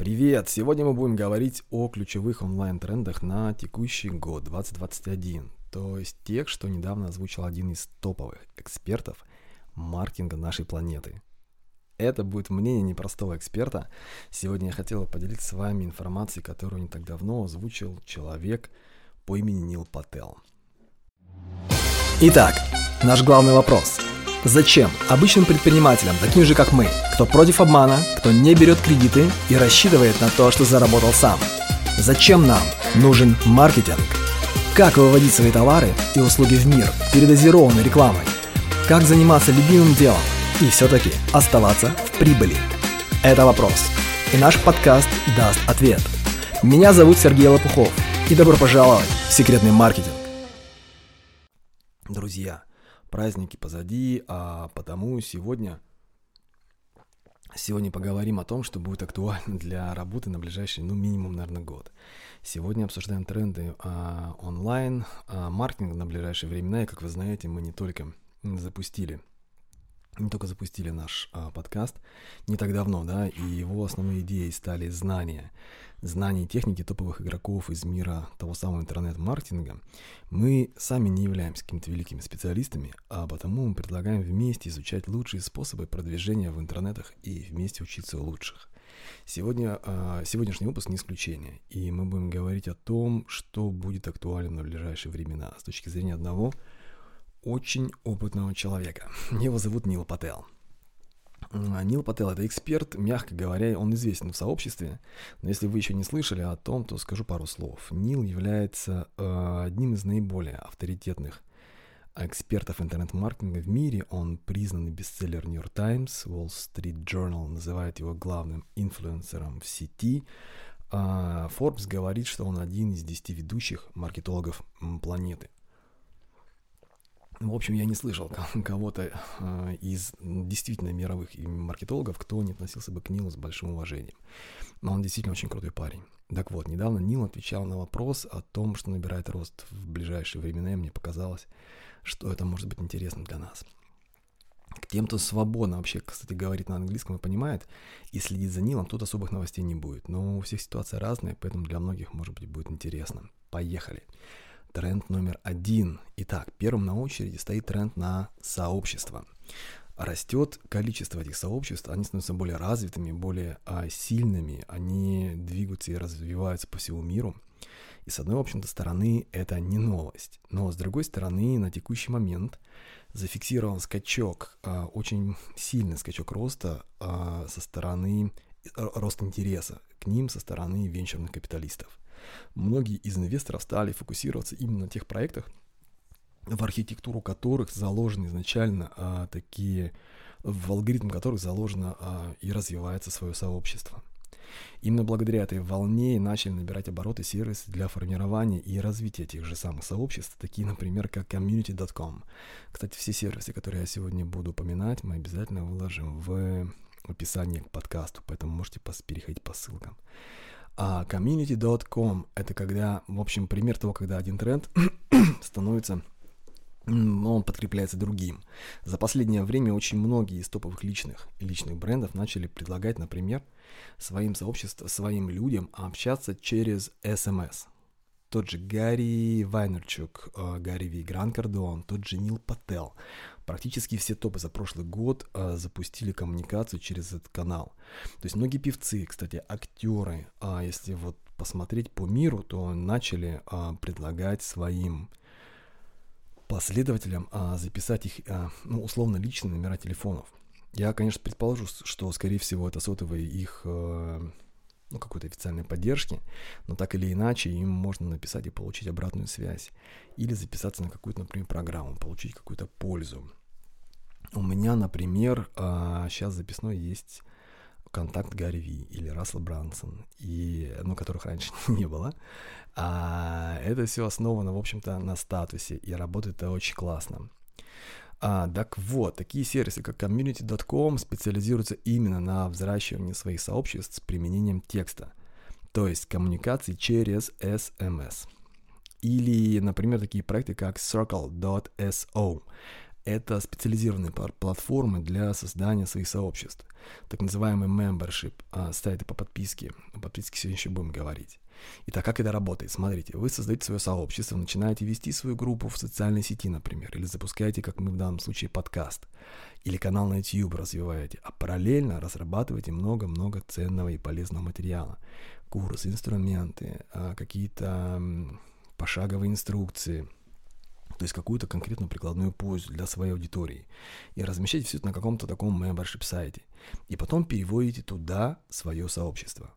Привет! Сегодня мы будем говорить о ключевых онлайн-трендах на текущий год 2021, то есть тех, что недавно озвучил один из топовых экспертов маркетинга нашей планеты. Это будет мнение непростого эксперта. Сегодня я хотел поделиться с вами информацией, которую не так давно озвучил человек по имени Нил Пател. Итак, наш главный вопрос – Зачем обычным предпринимателям, таким же как мы, кто против обмана, кто не берет кредиты и рассчитывает на то, что заработал сам? Зачем нам нужен маркетинг? Как выводить свои товары и услуги в мир передозированной рекламой? Как заниматься любимым делом и все-таки оставаться в прибыли? Это вопрос. И наш подкаст даст ответ. Меня зовут Сергей Лопухов. И добро пожаловать в секретный маркетинг. Друзья, праздники позади, а потому сегодня Сегодня поговорим о том, что будет актуально для работы на ближайший, ну, минимум, наверное, год. Сегодня обсуждаем тренды а, онлайн, а, маркетинг на ближайшие времена. И, как вы знаете, мы не только запустили не только запустили наш а, подкаст не так давно, да, и его основной идеей стали знания, знания и техники топовых игроков из мира того самого интернет-маркетинга. Мы сами не являемся какими-то великими специалистами, а потому мы предлагаем вместе изучать лучшие способы продвижения в интернетах и вместе учиться у лучших. Сегодня, а, сегодняшний выпуск не исключение, и мы будем говорить о том, что будет актуально в ближайшие времена с точки зрения одного – очень опытного человека. Его зовут Нил Пател. Нил Пател – это эксперт, мягко говоря, он известен в сообществе, но если вы еще не слышали о том, то скажу пару слов. Нил является э, одним из наиболее авторитетных экспертов интернет-маркетинга в мире. Он признанный бестселлер New York Times, Wall Street Journal называет его главным инфлюенсером в сети. А Forbes говорит, что он один из десяти ведущих маркетологов планеты – в общем, я не слышал кого-то э, из действительно мировых маркетологов, кто не относился бы к Нилу с большим уважением. Но он действительно очень крутой парень. Так вот, недавно Нил отвечал на вопрос о том, что набирает рост в ближайшие времена, и мне показалось, что это может быть интересно для нас. К тем, кто свободно вообще, кстати, говорит на английском и понимает, и следит за Нилом, тут особых новостей не будет. Но у всех ситуация разная, поэтому для многих, может быть, будет интересно. Поехали. Тренд номер один. Итак, первым на очереди стоит тренд на сообщество. Растет количество этих сообществ, они становятся более развитыми, более а, сильными, они двигаются и развиваются по всему миру. И с одной, в общем-то, стороны это не новость. Но с другой стороны, на текущий момент зафиксирован скачок, а, очень сильный скачок роста а, со стороны, рост интереса к ним со стороны венчурных капиталистов многие из инвесторов стали фокусироваться именно на тех проектах, в архитектуру которых заложены изначально а, такие, в алгоритм которых заложено а, и развивается свое сообщество. Именно благодаря этой волне начали набирать обороты сервисы для формирования и развития тех же самых сообществ, такие, например, как community.com. Кстати, все сервисы, которые я сегодня буду упоминать, мы обязательно выложим в описании к подкасту, поэтому можете переходить по ссылкам. А community.com — это когда, в общем, пример того, когда один тренд становится он подкрепляется другим. За последнее время очень многие из топовых личных личных брендов начали предлагать, например, своим сообществам, своим людям общаться через SMS тот же Гарри Вайнерчук, э, Гарри Ви, Гран Кардон, тот же Нил Пател. Практически все топы за прошлый год а, запустили коммуникацию через этот канал. То есть многие певцы, кстати, актеры, а если вот посмотреть по миру, то начали предлагать своим последователям записать их, ну, условно, личные номера телефонов. Я, конечно, предположу, что, скорее всего, это сотовые их ну, какой-то официальной поддержки, но так или иначе им можно написать и получить обратную связь. Или записаться на какую-то, например, программу, получить какую-то пользу. У меня, например, сейчас а, записной есть контакт Гарри Ви или Рассел Брансон, и, ну, которых раньше не было. А это все основано, в общем-то, на статусе, и работает это очень классно. А, так вот, такие сервисы, как community.com, специализируются именно на взращивании своих сообществ с применением текста, то есть коммуникации через SMS. Или, например, такие проекты, как circle.so. Это специализированные платформы для создания своих сообществ, так называемый membership, а, сайты по подписке. подписке сегодня еще будем говорить. Итак, как это работает? Смотрите, вы создаете свое сообщество, начинаете вести свою группу в социальной сети, например, или запускаете, как мы в данном случае, подкаст, или канал на YouTube развиваете, а параллельно разрабатываете много-много ценного и полезного материала. Курсы, инструменты, а, какие-то пошаговые инструкции – то есть какую-то конкретную прикладную пользу для своей аудитории, и размещаете все это на каком-то таком membership сайте, и потом переводите туда свое сообщество.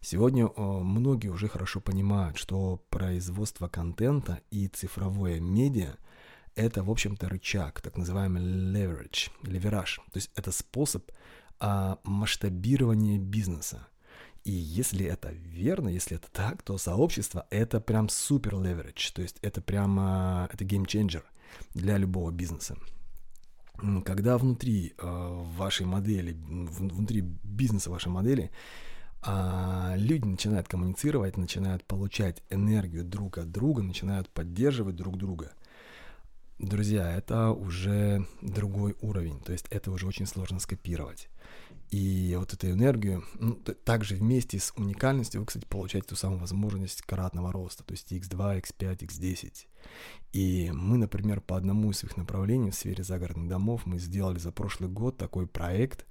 Сегодня многие уже хорошо понимают, что производство контента и цифровое медиа – это, в общем-то, рычаг, так называемый leverage, левераж. То есть это способ а, масштабирования бизнеса. И если это верно, если это так, то сообщество это прям супер leverage, то есть это прямо это game changer для любого бизнеса. Когда внутри э, вашей модели, внутри бизнеса вашей модели, э, люди начинают коммуницировать, начинают получать энергию друг от друга, начинают поддерживать друг друга. Друзья, это уже другой уровень, то есть это уже очень сложно скопировать. И вот эту энергию, ну, также вместе с уникальностью вы, кстати, получаете ту самую возможность кратного роста, то есть x2, x5, x10. И мы, например, по одному из своих направлений в сфере загородных домов мы сделали за прошлый год такой проект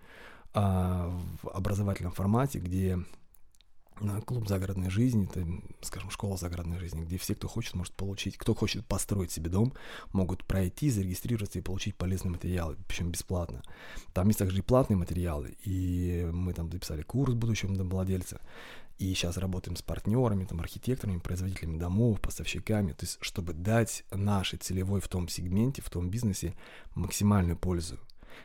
а, в образовательном формате, где клуб загородной жизни, это, скажем, школа загородной жизни, где все, кто хочет, может получить, кто хочет построить себе дом, могут пройти, зарегистрироваться и получить полезные материалы, причем бесплатно. Там есть также и платные материалы, и мы там записали курс будущего домовладельца, и сейчас работаем с партнерами, там, архитекторами, производителями домов, поставщиками, то есть чтобы дать нашей целевой в том сегменте, в том бизнесе максимальную пользу.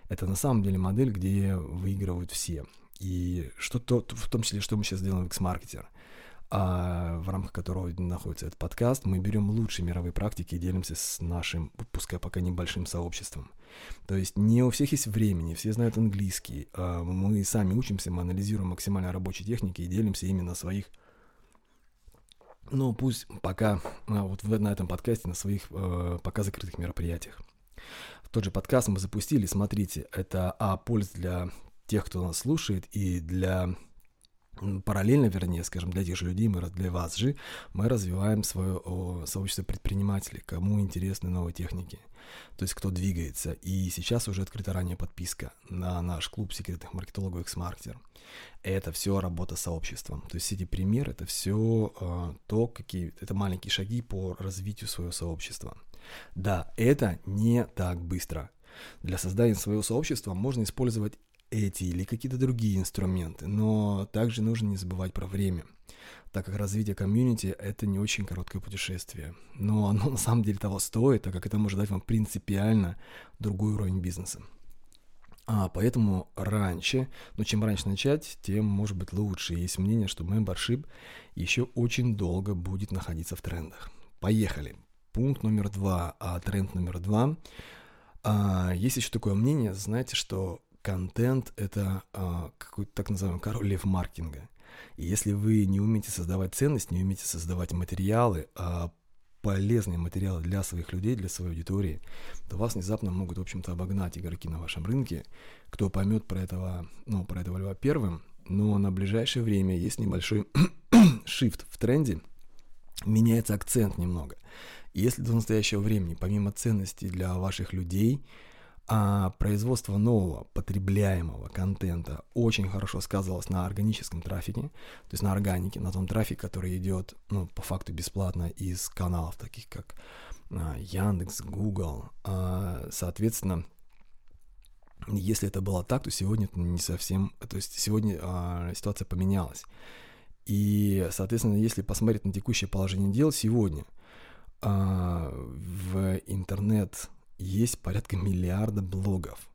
Это на самом деле модель, где выигрывают все. И что-то, в том числе, что мы сейчас делаем в X-Marketer, а, в рамках которого находится этот подкаст, мы берем лучшие мировые практики и делимся с нашим, пускай пока небольшим сообществом. То есть не у всех есть времени, все знают английский, а мы сами учимся, мы анализируем максимально рабочие техники и делимся именно своих ну, пусть пока а, вот на этом подкасте, на своих пока закрытых мероприятиях. Тот же подкаст мы запустили, смотрите, это А, польза для тех, кто нас слушает, и для параллельно, вернее, скажем, для тех же людей, мы, для вас же, мы развиваем свое сообщество предпринимателей, кому интересны новые техники, то есть кто двигается. И сейчас уже открыта ранее подписка на наш клуб секретных маркетологов X-Marketer. Это все работа с сообществом. То есть эти примеры, это все э, то, какие, это маленькие шаги по развитию своего сообщества. Да, это не так быстро. Для создания своего сообщества можно использовать эти или какие-то другие инструменты, но также нужно не забывать про время, так как развитие комьюнити – это не очень короткое путешествие, но оно на самом деле того стоит, так как это может дать вам принципиально другой уровень бизнеса. А, поэтому раньше, но чем раньше начать, тем может быть лучше. Есть мнение, что membership еще очень долго будет находиться в трендах. Поехали. Пункт номер два, а тренд номер два. А, есть еще такое мнение, знаете, что контент — это а, какой-то так называемый король лев маркетинга. И если вы не умеете создавать ценность, не умеете создавать материалы, а полезные материалы для своих людей, для своей аудитории, то вас внезапно могут, в общем-то, обогнать игроки на вашем рынке. Кто поймет про этого, ну, про этого льва первым, но на ближайшее время есть небольшой shift в тренде, меняется акцент немного. Если до настоящего времени, помимо ценностей для ваших людей, а производство нового потребляемого контента очень хорошо сказывалось на органическом трафике, то есть на органике, на том трафике, который идет, ну, по факту бесплатно из каналов, таких как а, Яндекс, Google. А, соответственно, если это было так, то сегодня это не совсем, то есть сегодня а, ситуация поменялась. И, соответственно, если посмотреть на текущее положение дел сегодня, а, в интернет есть порядка миллиарда блогов.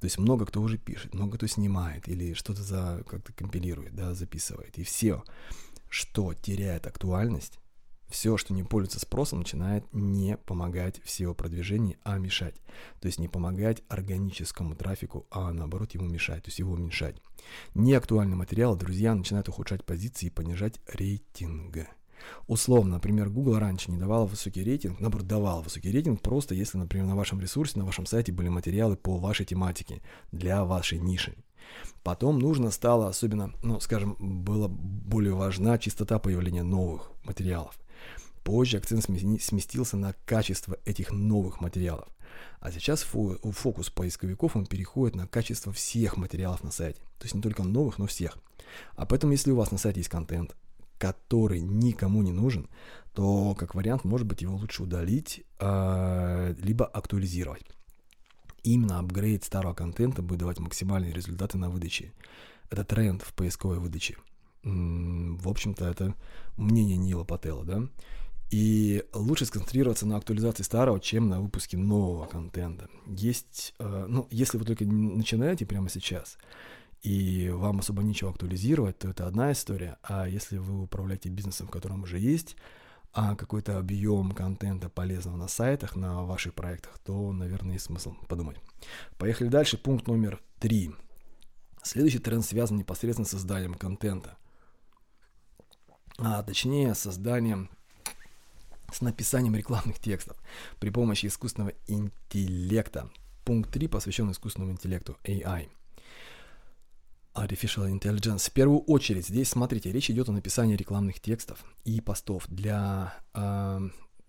То есть много кто уже пишет, много кто снимает или что-то за как-то компилирует, да, записывает. И все, что теряет актуальность, все, что не пользуется спросом, начинает не помогать в SEO-продвижении, а мешать. То есть не помогать органическому трафику, а наоборот ему мешать, то есть его уменьшать. Неактуальные материалы, друзья, начинают ухудшать позиции и понижать рейтинг. Условно, например, Google раньше не давал высокий рейтинг, наоборот, давал высокий рейтинг просто если, например, на вашем ресурсе, на вашем сайте были материалы по вашей тематике, для вашей ниши. Потом нужно стало, особенно, ну, скажем, была более важна частота появления новых материалов. Позже акцент сместился на качество этих новых материалов. А сейчас фокус поисковиков он переходит на качество всех материалов на сайте. То есть не только новых, но всех. А поэтому, если у вас на сайте есть контент, который никому не нужен, то как вариант, может быть, его лучше удалить, э, либо актуализировать. Именно апгрейд старого контента будет давать максимальные результаты на выдаче. Это тренд в поисковой выдаче. В общем-то, это мнение Нила Пателла, да? И лучше сконцентрироваться на актуализации старого, чем на выпуске нового контента. Есть, э, ну, если вы только начинаете прямо сейчас, и вам особо нечего актуализировать, то это одна история. А если вы управляете бизнесом, в котором уже есть а какой-то объем контента полезного на сайтах, на ваших проектах, то, наверное, есть смысл подумать. Поехали дальше. Пункт номер три. Следующий тренд связан непосредственно с созданием контента. А точнее, созданием с написанием рекламных текстов при помощи искусственного интеллекта. Пункт 3 посвящен искусственному интеллекту AI. Artificial Intelligence. В первую очередь, здесь, смотрите, речь идет о написании рекламных текстов и постов для, э,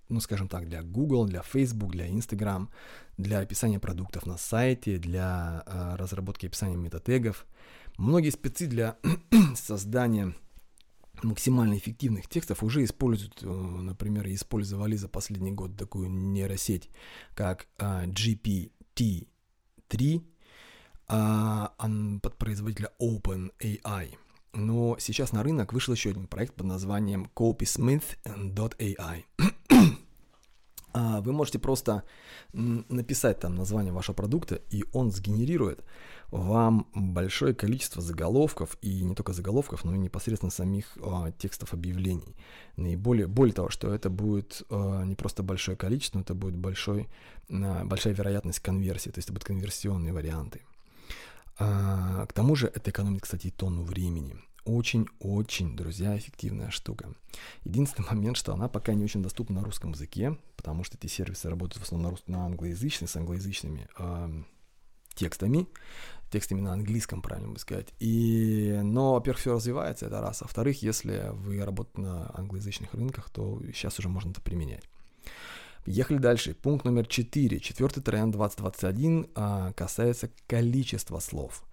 ну, скажем так, для Google, для Facebook, для Instagram, для описания продуктов на сайте, для э, разработки описания метатегов. Многие спецы для создания максимально эффективных текстов уже используют, э, например, использовали за последний год такую нейросеть, как э, GPT-3, а, под производителя OpenAI. Но сейчас на рынок вышел еще один проект под названием CopySmith.ai. А, вы можете просто написать там название вашего продукта, и он сгенерирует вам большое количество заголовков, и не только заголовков, но и непосредственно самих а, текстов объявлений. Наиболее, более того, что это будет а, не просто большое количество, но это будет большой, а, большая вероятность конверсии, то есть это будут конверсионные варианты. А, к тому же это экономит, кстати, тонну времени. Очень-очень, друзья, эффективная штука. Единственный момент, что она пока не очень доступна на русском языке, потому что эти сервисы работают в основном на, рус... на англоязычных, с англоязычными э, текстами, текстами на английском, правильно бы сказать. И, но, во-первых, все развивается, это раз. А во-вторых, если вы работаете на англоязычных рынках, то сейчас уже можно это применять. Ехали дальше. Пункт номер 4. Четвертый тренд 2021 а, касается количества слов.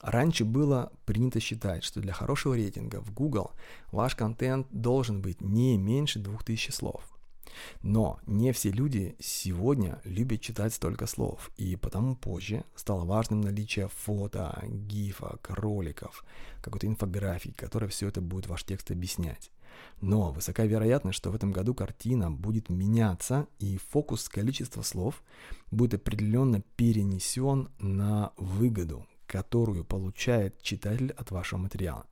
Раньше было принято считать, что для хорошего рейтинга в Google ваш контент должен быть не меньше 2000 слов. Но не все люди сегодня любят читать столько слов, и потому позже стало важным наличие фото, гифок, роликов, какой-то инфографики, которая все это будет ваш текст объяснять. Но высока вероятность, что в этом году картина будет меняться, и фокус количества слов будет определенно перенесен на выгоду, которую получает читатель от вашего материала.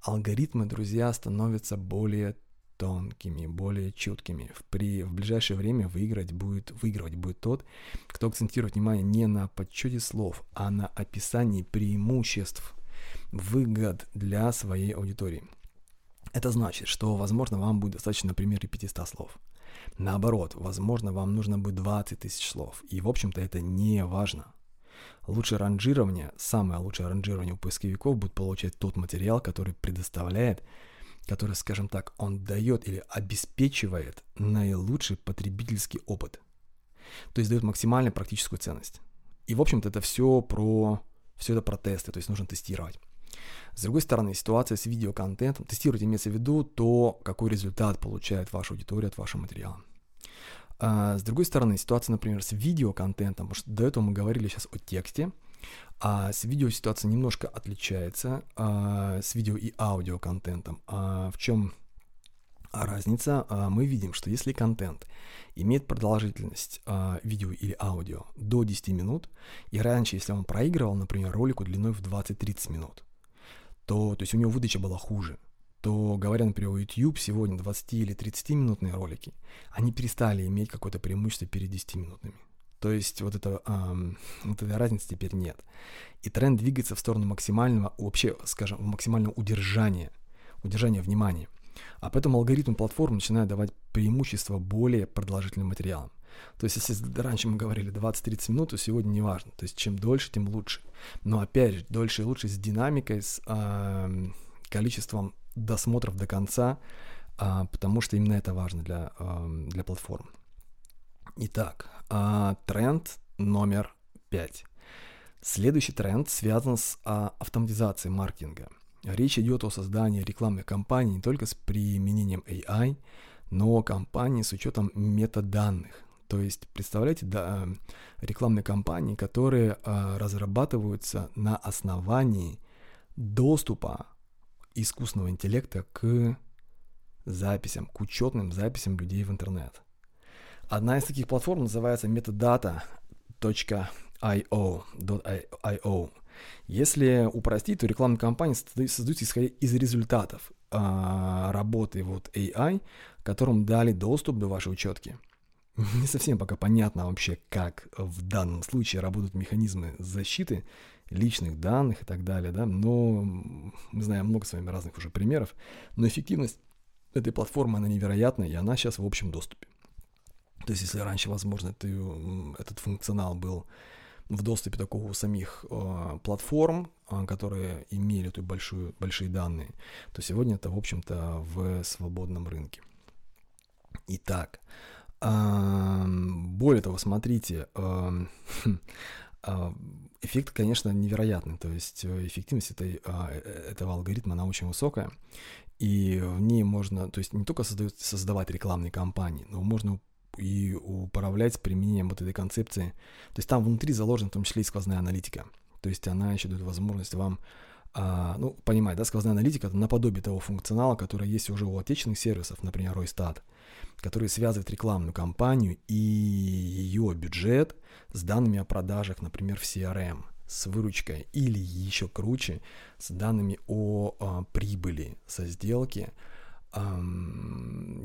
Алгоритмы, друзья, становятся более тонкими, более чуткими. В, при, в ближайшее время выиграть будет, выигрывать будет тот, кто акцентирует внимание не на подсчете слов, а на описании преимуществ, выгод для своей аудитории. Это значит, что, возможно, вам будет достаточно, например, 500 слов. Наоборот, возможно, вам нужно будет 20 тысяч слов. И, в общем-то, это не важно. Лучшее ранжирование, самое лучшее ранжирование у поисковиков будет получать тот материал, который предоставляет, который, скажем так, он дает или обеспечивает наилучший потребительский опыт. То есть дает максимальную практическую ценность. И, в общем-то, это все про, все это про тесты, то есть нужно тестировать. С другой стороны, ситуация с видеоконтентом, тестировать имеется в виду то, какой результат получает ваша аудитория от вашего материала. А с другой стороны, ситуация, например, с видеоконтентом, потому что до этого мы говорили сейчас о тексте, а с видео ситуация немножко отличается а, с видео и аудиоконтентом. А в чем разница? А, мы видим, что если контент имеет продолжительность а, видео или аудио до 10 минут, и раньше, если он проигрывал, например, ролику длиной в 20-30 минут, то, то есть у него выдача была хуже, то, говоря, например, о YouTube, сегодня 20 или 30-минутные ролики, они перестали иметь какое-то преимущество перед 10-минутными. То есть вот, это, эм, вот этой разницы теперь нет. И тренд двигается в сторону максимального, вообще, скажем, максимального удержания, удержания внимания. А поэтому алгоритм платформ начинает давать преимущество более продолжительным материалам. То есть, если раньше мы говорили 20-30 минут, то сегодня не важно. То есть, чем дольше, тем лучше. Но опять же, дольше и лучше с динамикой, с э, количеством досмотров до конца, э, потому что именно это важно для, э, для платформ. Итак, э, тренд номер 5. Следующий тренд связан с э, автоматизацией маркетинга. Речь идет о создании рекламных кампаний не только с применением AI, но кампании с учетом метаданных. То есть, представляете, да, рекламные кампании, которые а, разрабатываются на основании доступа искусственного интеллекта к записям, к учетным записям людей в интернет. Одна из таких платформ называется metadata.io. Если упростить, то рекламные кампании создаются исходя из результатов а, работы вот AI, которым дали доступ до вашей учетки. Не совсем пока понятно вообще, как в данном случае работают механизмы защиты личных данных и так далее, да, но мы знаем много с вами разных уже примеров, но эффективность этой платформы, она невероятная, и она сейчас в общем доступе. То есть, если раньше, возможно, ты, этот функционал был в доступе такого у самих э, платформ, э, которые имели эту большую, большие данные, то сегодня это, в общем-то, в свободном рынке. Итак, более того, смотрите, эффект, конечно, невероятный. То есть эффективность этой, этого алгоритма, она очень высокая. И в ней можно, то есть не только создать, создавать рекламные кампании, но можно и управлять применением вот этой концепции. То есть там внутри заложена в том числе и сквозная аналитика. То есть она еще дает возможность вам, а, ну, понимать, да, сквозная аналитика это наподобие того функционала, который есть уже у отечественных сервисов, например, Ройстат, который связывает рекламную кампанию и ее бюджет с данными о продажах, например, в CRM с выручкой или еще круче с данными о, о а, прибыли со сделки,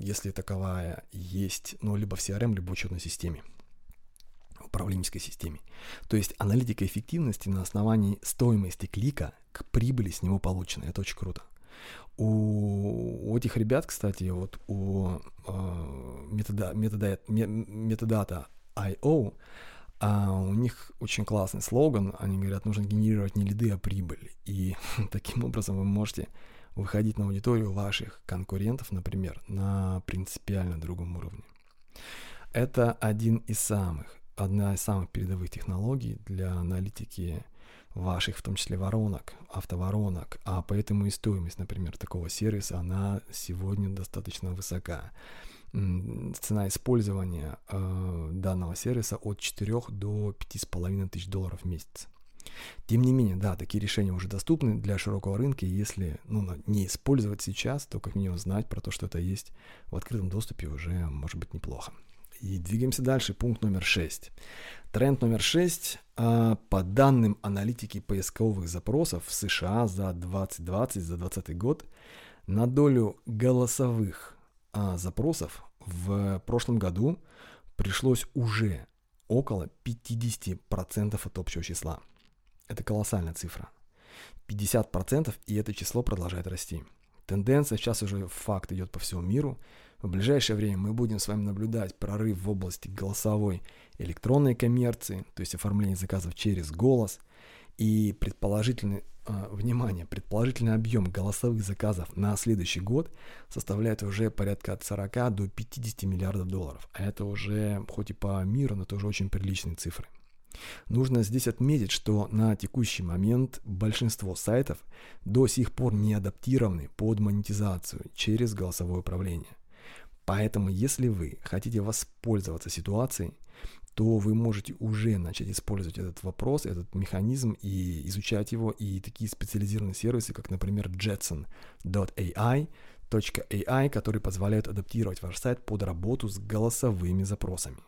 если таковая есть, ну, либо в CRM, либо в учетной системе, управленческой системе. То есть аналитика эффективности на основании стоимости клика к прибыли с него полученной. Это очень круто. У, этих ребят, кстати, вот у э, метода, метода, методата IO, а у них очень классный слоган. Они говорят, нужно генерировать не лиды, а прибыль. И таким образом вы можете выходить на аудиторию ваших конкурентов, например, на принципиально другом уровне. Это один из самых, одна из самых передовых технологий для аналитики ваших, в том числе воронок, автоворонок, а поэтому и стоимость, например, такого сервиса, она сегодня достаточно высока. Цена использования э, данного сервиса от 4 до 5,5 тысяч долларов в месяц. Тем не менее, да, такие решения уже доступны для широкого рынка, и если ну, не использовать сейчас, то как минимум знать про то, что это есть в открытом доступе уже может быть неплохо. И двигаемся дальше. Пункт номер 6. Тренд номер 6. А, по данным аналитики поисковых запросов в США за 2020, за 2020 год, на долю голосовых а, запросов в прошлом году пришлось уже около 50% от общего числа. Это колоссальная цифра. 50% и это число продолжает расти. Тенденция сейчас уже факт идет по всему миру. В ближайшее время мы будем с вами наблюдать прорыв в области голосовой электронной коммерции, то есть оформление заказов через голос. И предположительный, э, внимание, предположительный объем голосовых заказов на следующий год составляет уже порядка от 40 до 50 миллиардов долларов. А это уже, хоть и по миру, но тоже очень приличные цифры. Нужно здесь отметить, что на текущий момент большинство сайтов до сих пор не адаптированы под монетизацию через голосовое управление. Поэтому, если вы хотите воспользоваться ситуацией, то вы можете уже начать использовать этот вопрос, этот механизм и изучать его. И такие специализированные сервисы, как, например, Jetson.ai, .ai, которые позволяют адаптировать ваш сайт под работу с голосовыми запросами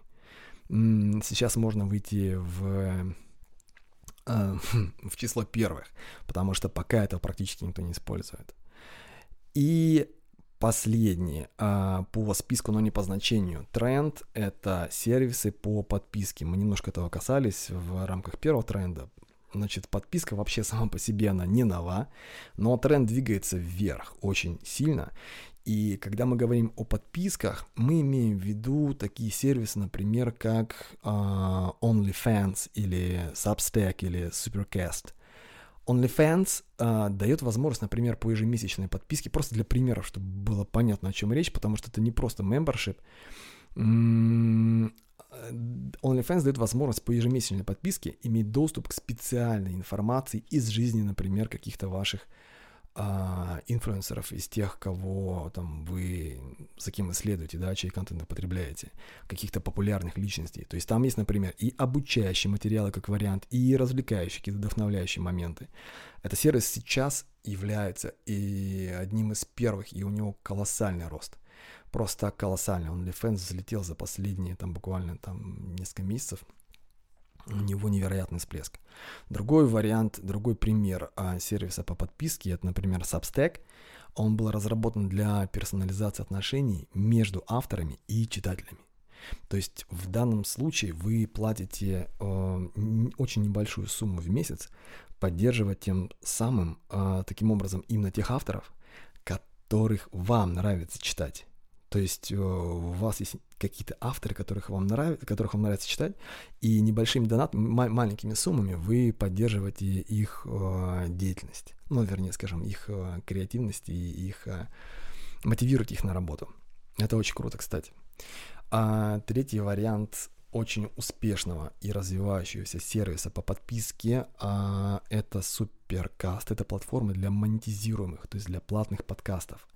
сейчас можно выйти в э, в число первых, потому что пока это практически никто не использует. И последний а, по списку, но не по значению. Тренд — это сервисы по подписке. Мы немножко этого касались в рамках первого тренда. Значит, подписка вообще сама по себе, она не нова, но тренд двигается вверх очень сильно. И когда мы говорим о подписках, мы имеем в виду такие сервисы, например, как uh, OnlyFans или Substack или Supercast. OnlyFans uh, дает возможность, например, по ежемесячной подписке, просто для примеров, чтобы было понятно, о чем речь, потому что это не просто membership. OnlyFans дает возможность по ежемесячной подписке иметь доступ к специальной информации из жизни, например, каких-то ваших а, инфлюенсеров, из тех, кого там вы, за кем вы следуете, да, чей контент вы потребляете, каких-то популярных личностей. То есть там есть, например, и обучающие материалы как вариант, и развлекающие, какие-то вдохновляющие моменты. Это сервис сейчас является и одним из первых, и у него колоссальный рост. Просто колоссальный. OnlyFans взлетел за последние там буквально там несколько месяцев у него невероятный всплеск. Другой вариант, другой пример а, сервиса по подписке, это, например, Substack. Он был разработан для персонализации отношений между авторами и читателями. То есть в данном случае вы платите э, очень небольшую сумму в месяц, поддерживая тем самым, э, таким образом, именно тех авторов, которых вам нравится читать. То есть э, у вас есть какие-то авторы, которых вам, нравится, которых вам нравится читать, и небольшими донатами, маленькими суммами вы поддерживаете их э, деятельность. Ну, вернее, скажем, их э, креативность и их мотивируете их на работу. Это очень круто, кстати. А третий вариант очень успешного и развивающегося сервиса по подписке а, это Суперкаст. Это платформа для монетизируемых, то есть для платных подкастов.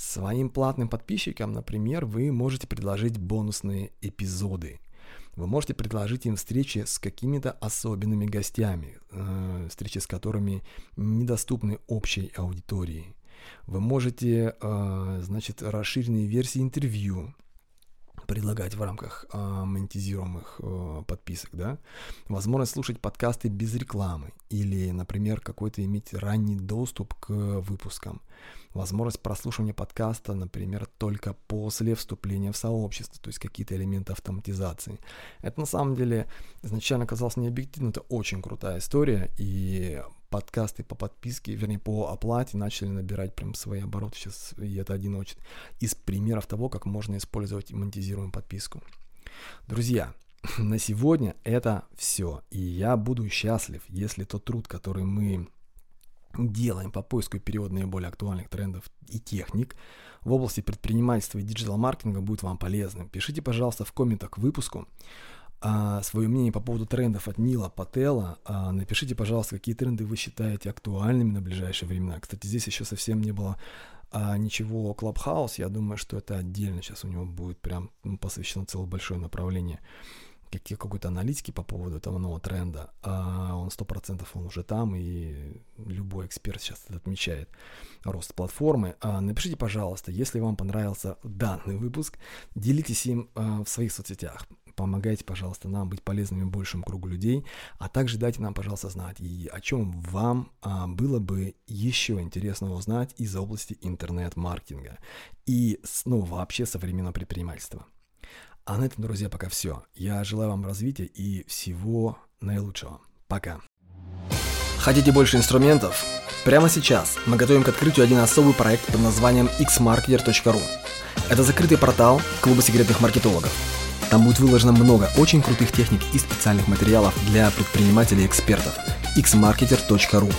Своим платным подписчикам, например, вы можете предложить бонусные эпизоды. Вы можете предложить им встречи с какими-то особенными гостями, э, встречи с которыми недоступны общей аудитории. Вы можете, э, значит, расширенные версии интервью предлагать в рамках э, монетизируемых э, подписок, да, возможность слушать подкасты без рекламы или, например, какой-то иметь ранний доступ к выпускам, возможность прослушивания подкаста, например, только после вступления в сообщество, то есть какие-то элементы автоматизации. Это на самом деле изначально казалось необъективно, это очень крутая история, и подкасты по подписке, вернее, по оплате начали набирать прям свои обороты сейчас, и это один из примеров того, как можно использовать монетизируемую подписку. Друзья, на сегодня это все, и я буду счастлив, если тот труд, который мы делаем по поиску и переводу наиболее актуальных трендов и техник в области предпринимательства и диджитал-маркетинга будет вам полезным. Пишите, пожалуйста, в комментах к выпуску, а, свое мнение по поводу трендов от Нила Пателла. А, напишите, пожалуйста, какие тренды вы считаете актуальными на ближайшие времена. Кстати, здесь еще совсем не было а, ничего Clubhouse. Я думаю, что это отдельно сейчас у него будет прям ну, посвящено целое большое направление какие, какой-то аналитики по поводу этого нового тренда, а он сто процентов он уже там, и любой эксперт сейчас это отмечает рост платформы. А напишите, пожалуйста, если вам понравился данный выпуск, делитесь им а, в своих соцсетях помогайте, пожалуйста, нам быть полезными большему кругу людей, а также дайте нам, пожалуйста, знать, и о чем вам а, было бы еще интересно узнать из области интернет-маркетинга и, ну, вообще современного предпринимательства. А на этом, друзья, пока все. Я желаю вам развития и всего наилучшего. Пока. Хотите больше инструментов? Прямо сейчас мы готовим к открытию один особый проект под названием xmarketer.ru. Это закрытый портал клуба секретных маркетологов там будет выложено много очень крутых техник и специальных материалов для предпринимателей и экспертов. xmarketer.ru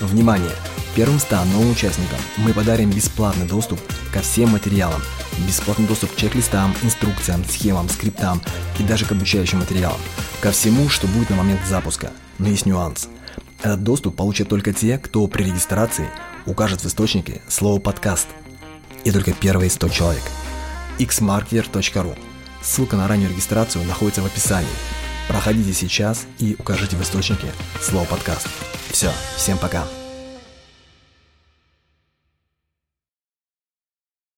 Внимание! Первым 100 новым участникам мы подарим бесплатный доступ ко всем материалам, бесплатный доступ к чек-листам, инструкциям, схемам, скриптам и даже к обучающим материалам, ко всему, что будет на момент запуска. Но есть нюанс. Этот доступ получат только те, кто при регистрации укажет в источнике слово «подкаст». И только первые 100 человек. xmarketer.ru Ссылка на раннюю регистрацию находится в описании. Проходите сейчас и укажите в источнике слово подкаст. Все, всем пока.